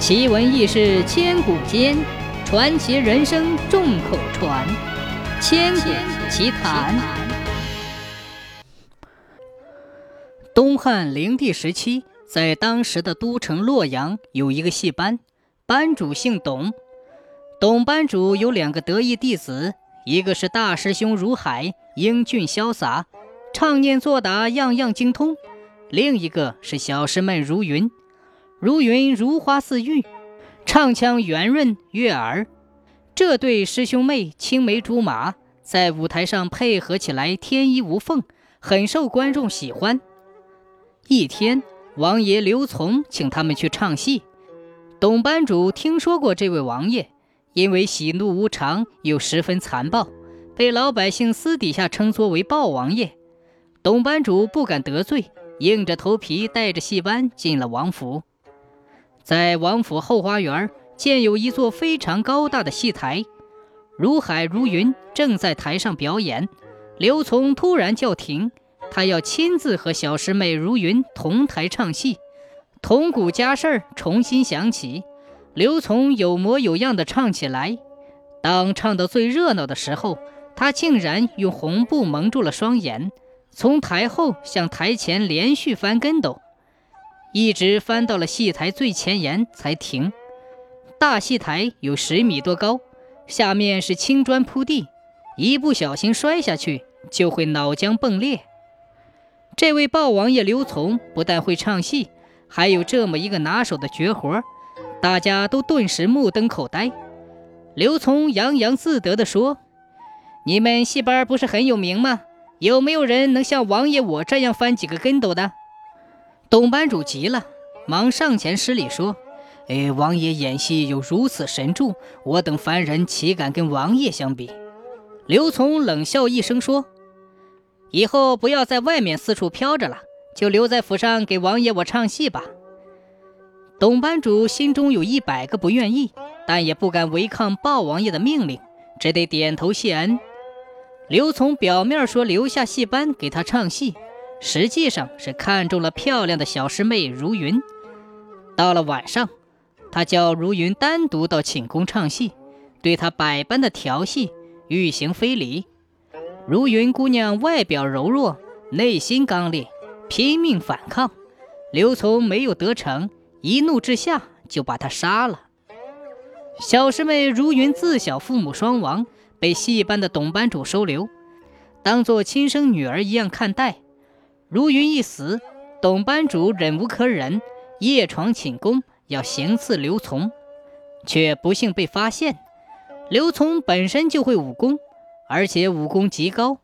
奇闻异事千古间，传奇人生众口传。千古奇谈。东汉灵帝时期，在当时的都城洛阳有一个戏班，班主姓董。董班主有两个得意弟子，一个是大师兄如海，英俊潇洒，唱念做打样样精通；另一个是小师妹如云。如云如花似玉，唱腔圆润悦耳。这对师兄妹青梅竹马，在舞台上配合起来天衣无缝，很受观众喜欢。一天，王爷刘琮请他们去唱戏。董班主听说过这位王爷，因为喜怒无常又十分残暴，被老百姓私底下称作为豹王爷。董班主不敢得罪，硬着头皮带着戏班进了王府。在王府后花园，建有一座非常高大的戏台，如海如云正在台上表演。刘琮突然叫停，他要亲自和小师妹如云同台唱戏。铜鼓家事儿重新响起，刘琮有模有样的唱起来。当唱到最热闹的时候，他竟然用红布蒙住了双眼，从台后向台前连续翻跟斗。一直翻到了戏台最前沿才停。大戏台有十米多高，下面是青砖铺地，一不小心摔下去就会脑浆迸裂。这位豹王爷刘琮不但会唱戏，还有这么一个拿手的绝活，大家都顿时目瞪口呆。刘琮洋洋自得地说：“你们戏班不是很有名吗？有没有人能像王爷我这样翻几个跟斗的？”董班主急了，忙上前施礼说：“哎，王爷演戏有如此神助，我等凡人岂敢跟王爷相比？”刘琮冷笑一声说：“以后不要在外面四处飘着了，就留在府上给王爷我唱戏吧。”董班主心中有一百个不愿意，但也不敢违抗豹王爷的命令，只得点头谢恩。刘琮表面说留下戏班给他唱戏。实际上是看中了漂亮的小师妹如云。到了晚上，他叫如云单独到寝宫唱戏，对她百般的调戏，欲行非礼。如云姑娘外表柔弱，内心刚烈，拼命反抗。刘琮没有得逞，一怒之下就把她杀了。小师妹如云自小父母双亡，被戏班的董班主收留，当做亲生女儿一样看待。如云一死，董班主忍无可忍，夜闯寝宫，要行刺刘琮，却不幸被发现。刘琮本身就会武功，而且武功极高。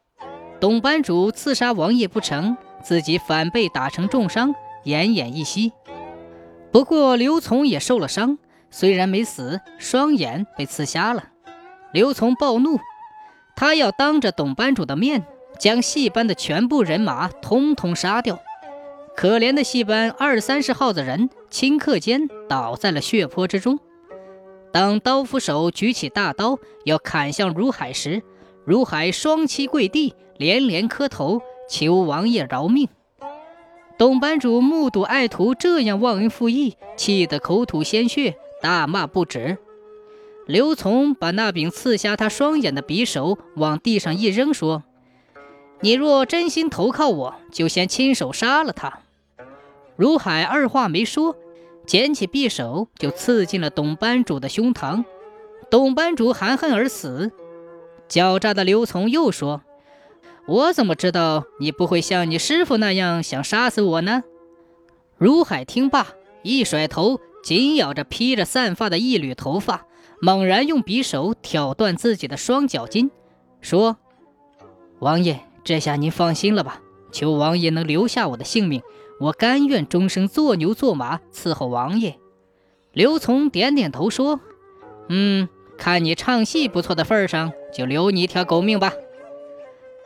董班主刺杀王爷不成，自己反被打成重伤，奄奄一息。不过刘琮也受了伤，虽然没死，双眼被刺瞎了。刘琮暴怒，他要当着董班主的面。将戏班的全部人马通通杀掉，可怜的戏班二三十号子人，顷刻间倒在了血泊之中。当刀斧手举起大刀要砍向如海时，如海双膝跪地，连连磕头求王爷饶命。董班主目睹爱徒这样忘恩负义，气得口吐鲜血，大骂不止。刘琮把那柄刺瞎他双眼的匕首往地上一扔，说。你若真心投靠我，就先亲手杀了他。如海二话没说，捡起匕首就刺进了董班主的胸膛。董班主含恨而死。狡诈的刘琮又说：“我怎么知道你不会像你师傅那样想杀死我呢？”如海听罢，一甩头，紧咬着披着散发的一缕头发，猛然用匕首挑断自己的双脚筋，说：“王爷。”这下您放心了吧？求王爷能留下我的性命，我甘愿终生做牛做马伺候王爷。刘琮点点头说：“嗯，看你唱戏不错的份上，就留你一条狗命吧。”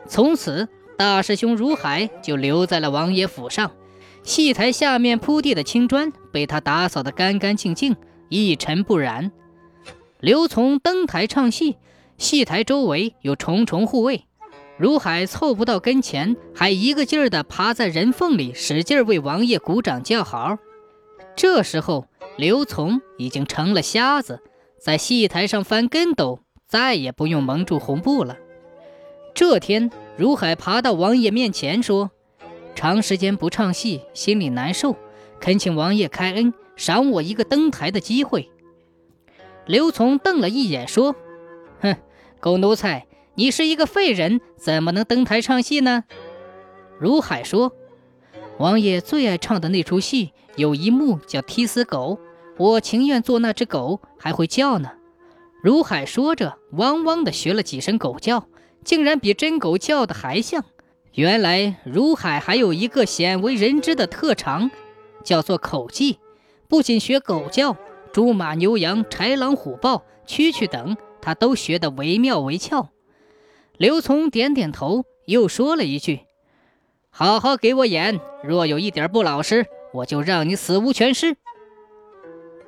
从此，大师兄如海就留在了王爷府上。戏台下面铺地的青砖被他打扫得干干净净，一尘不染。刘琮登台唱戏，戏台周围有重重护卫。如海凑不到跟前，还一个劲儿地爬在人缝里，使劲为王爷鼓掌叫好。这时候，刘琮已经成了瞎子，在戏台上翻跟斗，再也不用蒙住红布了。这天，如海爬到王爷面前说：“长时间不唱戏，心里难受，恳请王爷开恩，赏我一个登台的机会。”刘琮瞪了一眼说：“哼，狗奴才，你是一个废人，怎么能登台唱戏呢？”如海说：“王爷最爱唱的那出戏，有一幕叫踢死狗。”我情愿做那只狗，还会叫呢。如海说着，汪汪的学了几声狗叫，竟然比真狗叫的还像。原来如海还有一个鲜为人知的特长，叫做口技。不仅学狗叫，猪马牛羊、豺狼虎豹、蛐蛐等，他都学得惟妙惟肖。刘琮点点头，又说了一句：“好好给我演，若有一点不老实，我就让你死无全尸。”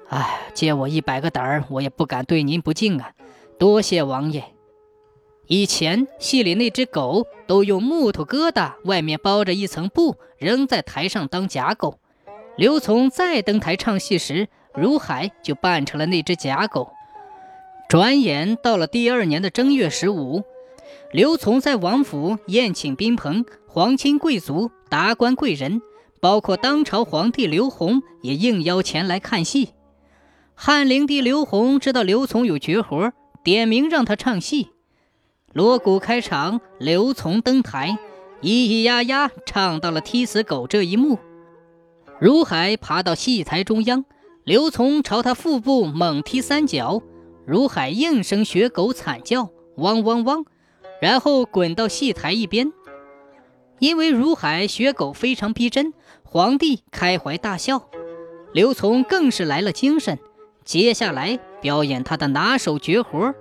哎，借我一百个胆儿，我也不敢对您不敬啊！多谢王爷。以前戏里那只狗都用木头疙瘩，外面包着一层布，扔在台上当假狗。刘琮再登台唱戏时，如海就扮成了那只假狗。转眼到了第二年的正月十五，刘琮在王府宴请宾朋、皇亲贵族、达官贵人，包括当朝皇帝刘宏也应邀前来看戏。汉灵帝刘宏知道刘琮有绝活，点名让他唱戏。锣鼓开场，刘琮登台，咿咿呀呀唱到了踢死狗这一幕。如海爬到戏台中央，刘琮朝他腹部猛踢三脚，如海应声学狗惨叫，汪汪汪，然后滚到戏台一边。因为如海学狗非常逼真，皇帝开怀大笑，刘琮更是来了精神。接下来表演他的拿手绝活。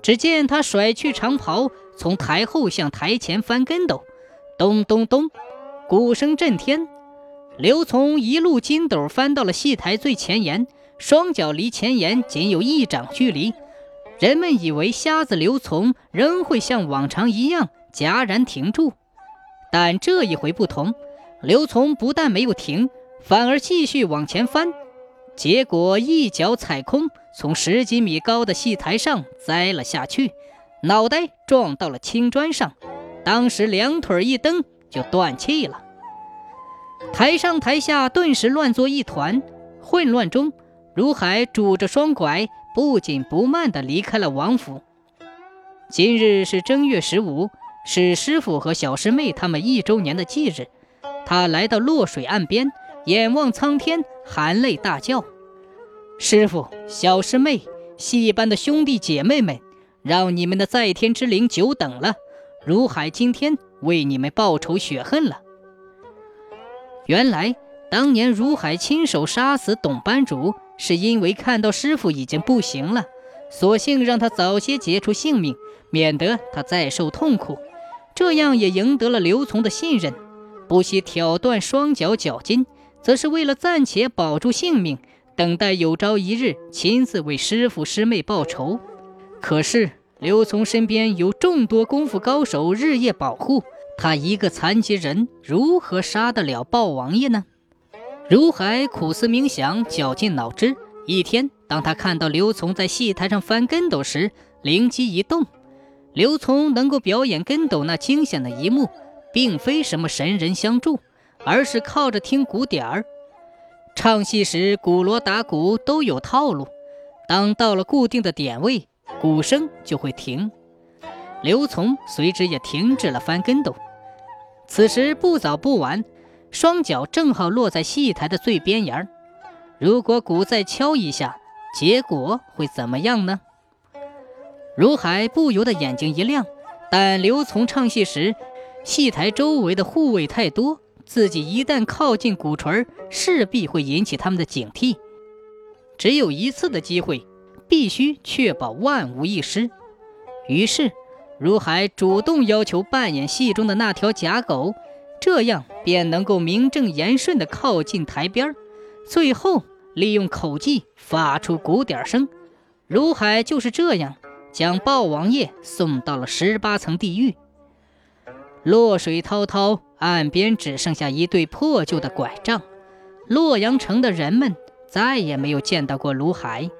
只见他甩去长袍，从台后向台前翻跟斗，咚咚咚，鼓声震天。刘琮一路筋斗翻到了戏台最前沿，双脚离前沿仅有一掌距离。人们以为瞎子刘琮仍会像往常一样戛然停住，但这一回不同，刘琮不但没有停，反而继续往前翻。结果一脚踩空，从十几米高的戏台上栽了下去，脑袋撞到了青砖上，当时两腿一蹬就断气了。台上台下顿时乱作一团，混乱中，如海拄着双拐，不紧不慢地离开了王府。今日是正月十五，是师傅和小师妹他们一周年的忌日。他来到洛水岸边。眼望苍天，含泪大叫：“师傅，小师妹，戏班的兄弟姐妹们，让你们的在天之灵久等了！如海今天为你们报仇雪恨了。”原来，当年如海亲手杀死董班主，是因为看到师傅已经不行了，索性让他早些结出性命，免得他再受痛苦，这样也赢得了刘琮的信任，不惜挑断双脚脚筋。则是为了暂且保住性命，等待有朝一日亲自为师傅师妹报仇。可是刘琮身边有众多功夫高手日夜保护，他一个残疾人如何杀得了豹王爷呢？如海苦思冥想，绞尽脑汁。一天，当他看到刘琮在戏台上翻跟斗时，灵机一动：刘琮能够表演跟斗那惊险的一幕，并非什么神人相助。而是靠着听鼓点儿，唱戏时鼓锣打鼓都有套路。当到了固定的点位，鼓声就会停。刘琮随之也停止了翻跟斗。此时不早不晚，双脚正好落在戏台的最边沿儿。如果鼓再敲一下，结果会怎么样呢？如海不由得眼睛一亮。但刘从唱戏时，戏台周围的护卫太多。自己一旦靠近鼓槌，势必会引起他们的警惕。只有一次的机会，必须确保万无一失。于是，如海主动要求扮演戏中的那条假狗，这样便能够名正言顺地靠近台边最后利用口技发出鼓点声。如海就是这样将豹王爷送到了十八层地狱。落水滔滔。岸边只剩下一对破旧的拐杖，洛阳城的人们再也没有见到过卢海。